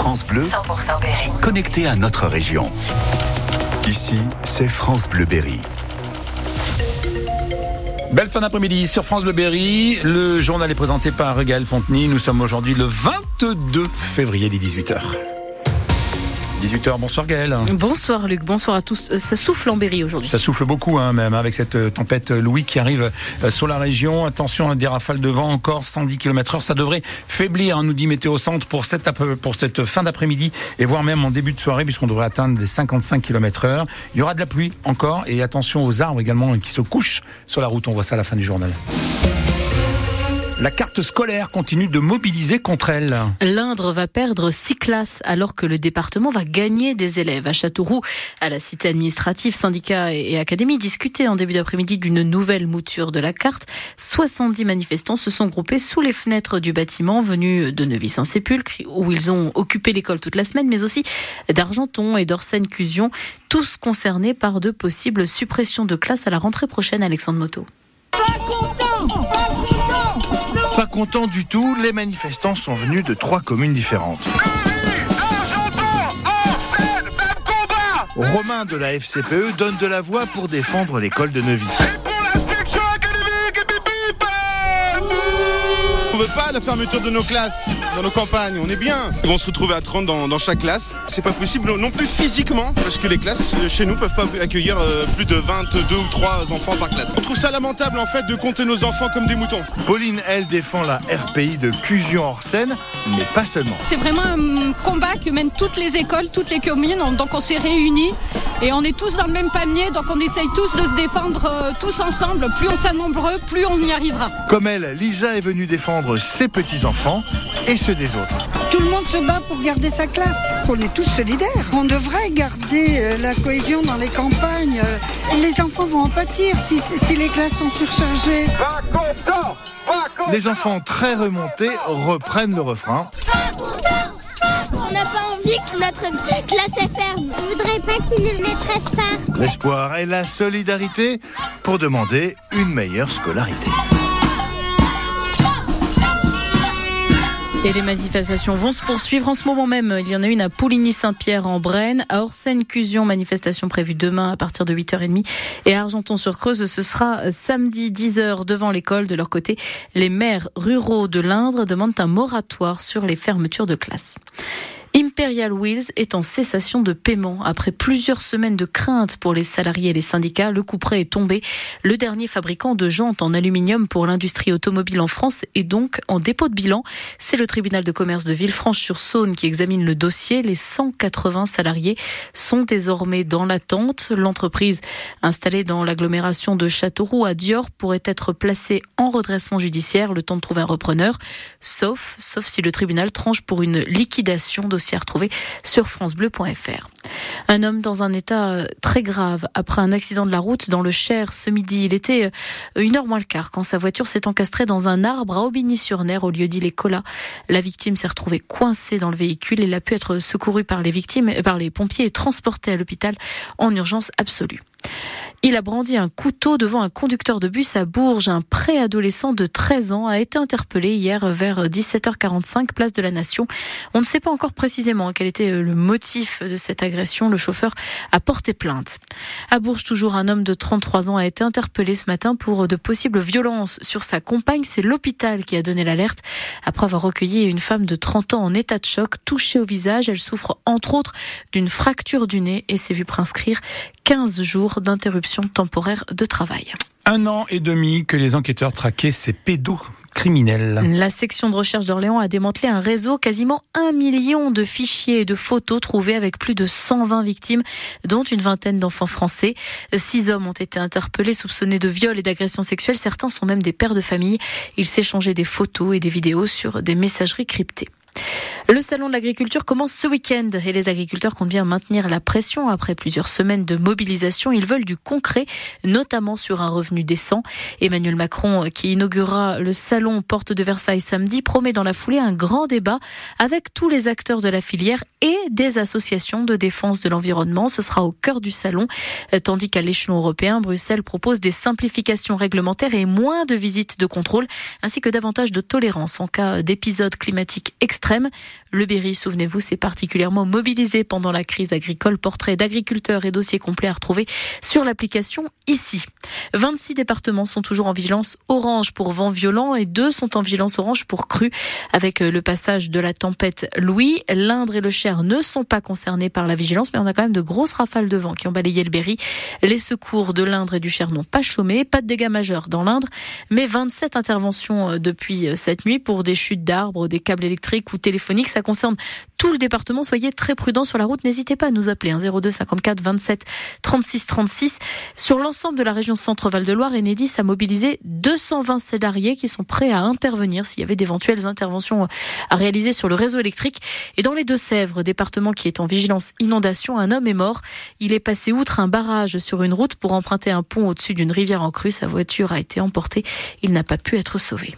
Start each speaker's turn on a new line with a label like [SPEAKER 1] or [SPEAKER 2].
[SPEAKER 1] France Bleu,
[SPEAKER 2] 100% Berry.
[SPEAKER 1] connecté à notre région. Ici, c'est France Bleu Berry.
[SPEAKER 3] Belle fin d'après-midi sur France Bleu Berry. Le journal est présenté par Gaël Fontenay. Nous sommes aujourd'hui le 22 février, les 18h. 18h, bonsoir Gaël.
[SPEAKER 4] Bonsoir Luc, bonsoir à tous. Euh, Ça souffle en Berry aujourd'hui.
[SPEAKER 3] Ça souffle beaucoup hein, même avec cette euh, tempête Louis qui arrive euh, sur la région. Attention à des rafales de vent encore 110 km heure. Ça devrait faiblir, hein, nous dit Météo Centre, pour cette, pour cette fin d'après-midi et voire même en début de soirée puisqu'on devrait atteindre les 55 km heure. Il y aura de la pluie encore et attention aux arbres également qui se couchent sur la route. On voit ça à la fin du journal. La carte scolaire continue de mobiliser contre elle.
[SPEAKER 4] L'Indre va perdre six classes alors que le département va gagner des élèves. À Châteauroux, à la cité administrative, syndicats et académies discutaient en début d'après-midi d'une nouvelle mouture de la carte. 70 manifestants se sont groupés sous les fenêtres du bâtiment venu de Neuvy-Saint-Sépulcre où ils ont occupé l'école toute la semaine, mais aussi d'Argenton et d'Orsène-Cusion, tous concernés par de possibles suppressions de classes à la rentrée prochaine, Alexandre Moto.
[SPEAKER 5] Pas contents du tout, les manifestants sont venus de trois communes différentes. Romain de la FCPE donne de la voix pour défendre l'école de Neuvy.
[SPEAKER 6] Veut pas la fermeture de nos classes dans nos campagnes, on est bien. Ils vont se retrouver à 30 dans, dans chaque classe. C'est pas possible non plus physiquement, parce que les classes euh, chez nous peuvent pas accueillir euh, plus de 22 ou 3 enfants par classe. On trouve ça lamentable en fait de compter nos enfants comme des moutons.
[SPEAKER 5] Pauline, elle, défend la RPI de Cusion-Orsène, mais pas seulement.
[SPEAKER 7] C'est vraiment un combat que mènent toutes les écoles, toutes les communes. On- Donc on s'est réunis et on est tous dans le même panier. Donc on essaye tous de se défendre euh, tous ensemble. Plus on sera nombreux, plus on y arrivera.
[SPEAKER 5] Comme elle, Lisa est venue défendre ses petits-enfants et ceux des autres.
[SPEAKER 8] Tout le monde se bat pour garder sa classe. On est tous solidaires. On devrait garder euh, la cohésion dans les campagnes. Euh, Les enfants vont en pâtir si, si les classes sont surchargées.
[SPEAKER 5] Les enfants très remontés reprennent le refrain.
[SPEAKER 9] On n'a pas envie que notre classe est ferme. On voudrait pas qu'ils nous maîtresse pas.
[SPEAKER 5] L'espoir et la solidarité pour demander une meilleure scolarité.
[SPEAKER 4] Et les manifestations vont se poursuivre en ce moment même. Il y en a une à Pouligny-Saint-Pierre en Brenne, à Orsène-Cusion, manifestation prévue demain à partir de 8h30 et à Argenton-sur-Creuse, ce sera samedi 10h devant l'école. De leur côté, les maires ruraux de l'Indre demandent un moratoire sur les fermetures de classes. Imperial Wheels est en cessation de paiement. Après plusieurs semaines de crainte pour les salariés et les syndicats, le coup près est tombé. Le dernier fabricant de jantes en aluminium pour l'industrie automobile en France est donc en dépôt de bilan. C'est le tribunal de commerce de Villefranche-sur-Saône qui examine le dossier. Les 180 salariés sont désormais dans l'attente. L'entreprise installée dans l'agglomération de Châteauroux à Dior pourrait être placée en redressement judiciaire le temps de trouver un repreneur, sauf, sauf si le tribunal tranche pour une liquidation dossier à retrouver sur francebleu.fr. Un homme dans un état euh, très grave après un accident de la route dans le Cher ce midi. Il était euh, une heure moins le quart quand sa voiture s'est encastrée dans un arbre à Aubigny-sur-Ner au lieu dit les Colas. La victime s'est retrouvée coincée dans le véhicule. Il a pu être secouru par les victimes, euh, par les pompiers et transporté à l'hôpital en urgence absolue. Il a brandi un couteau devant un conducteur de bus à Bourges. Un préadolescent de 13 ans a été interpellé hier vers 17h45, place de la Nation. On ne sait pas encore précisément quel était le motif de cette agression. Le chauffeur a porté plainte. À Bourges, toujours un homme de 33 ans a été interpellé ce matin pour de possibles violences sur sa compagne. C'est l'hôpital qui a donné l'alerte après avoir recueilli une femme de 30 ans en état de choc, touchée au visage. Elle souffre entre autres d'une fracture du nez et s'est vue prescrire 15 jours d'interruption temporaire de travail.
[SPEAKER 3] Un an et demi que les enquêteurs traquaient ces pédocriminels.
[SPEAKER 4] La section de recherche d'Orléans a démantelé un réseau quasiment un million de fichiers et de photos trouvés avec plus de 120 victimes, dont une vingtaine d'enfants français. Six hommes ont été interpellés, soupçonnés de viol et d'agression sexuelle. Certains sont même des pères de famille. Ils s'échangeaient des photos et des vidéos sur des messageries cryptées. Le salon de l'agriculture commence ce week-end et les agriculteurs comptent bien maintenir la pression après plusieurs semaines de mobilisation. Ils veulent du concret, notamment sur un revenu décent. Emmanuel Macron, qui inaugurera le salon Porte de Versailles samedi, promet dans la foulée un grand débat avec tous les acteurs de la filière et des associations de défense de l'environnement. Ce sera au cœur du salon, tandis qu'à l'échelon européen, Bruxelles propose des simplifications réglementaires et moins de visites de contrôle, ainsi que davantage de tolérance en cas d'épisodes climatiques extrêmes. Le Berry, souvenez-vous, s'est particulièrement mobilisé pendant la crise agricole. Portrait d'agriculteurs et dossiers complets à retrouver sur l'application ici. 26 départements sont toujours en vigilance orange pour vent violent et deux sont en vigilance orange pour crue. Avec le passage de la tempête Louis, l'Indre et le Cher ne sont pas concernés par la vigilance, mais on a quand même de grosses rafales de vent qui ont balayé le Berry. Les secours de l'Indre et du Cher n'ont pas chômé, pas de dégâts majeurs dans l'Indre, mais 27 interventions depuis cette nuit pour des chutes d'arbres, des câbles électriques ou téléphoniques. Ça concerne tout le département. Soyez très prudents sur la route. N'hésitez pas à nous appeler 02 54 27 36 36. Sur l'ensemble de la région Centre-Val de Loire, Enedis a mobilisé 220 salariés qui sont prêts à intervenir s'il y avait d'éventuelles interventions à réaliser sur le réseau électrique. Et dans les Deux-Sèvres, département qui est en vigilance inondation, un homme est mort. Il est passé outre un barrage sur une route pour emprunter un pont au-dessus d'une rivière en crue. Sa voiture a été emportée. Il n'a pas pu être sauvé.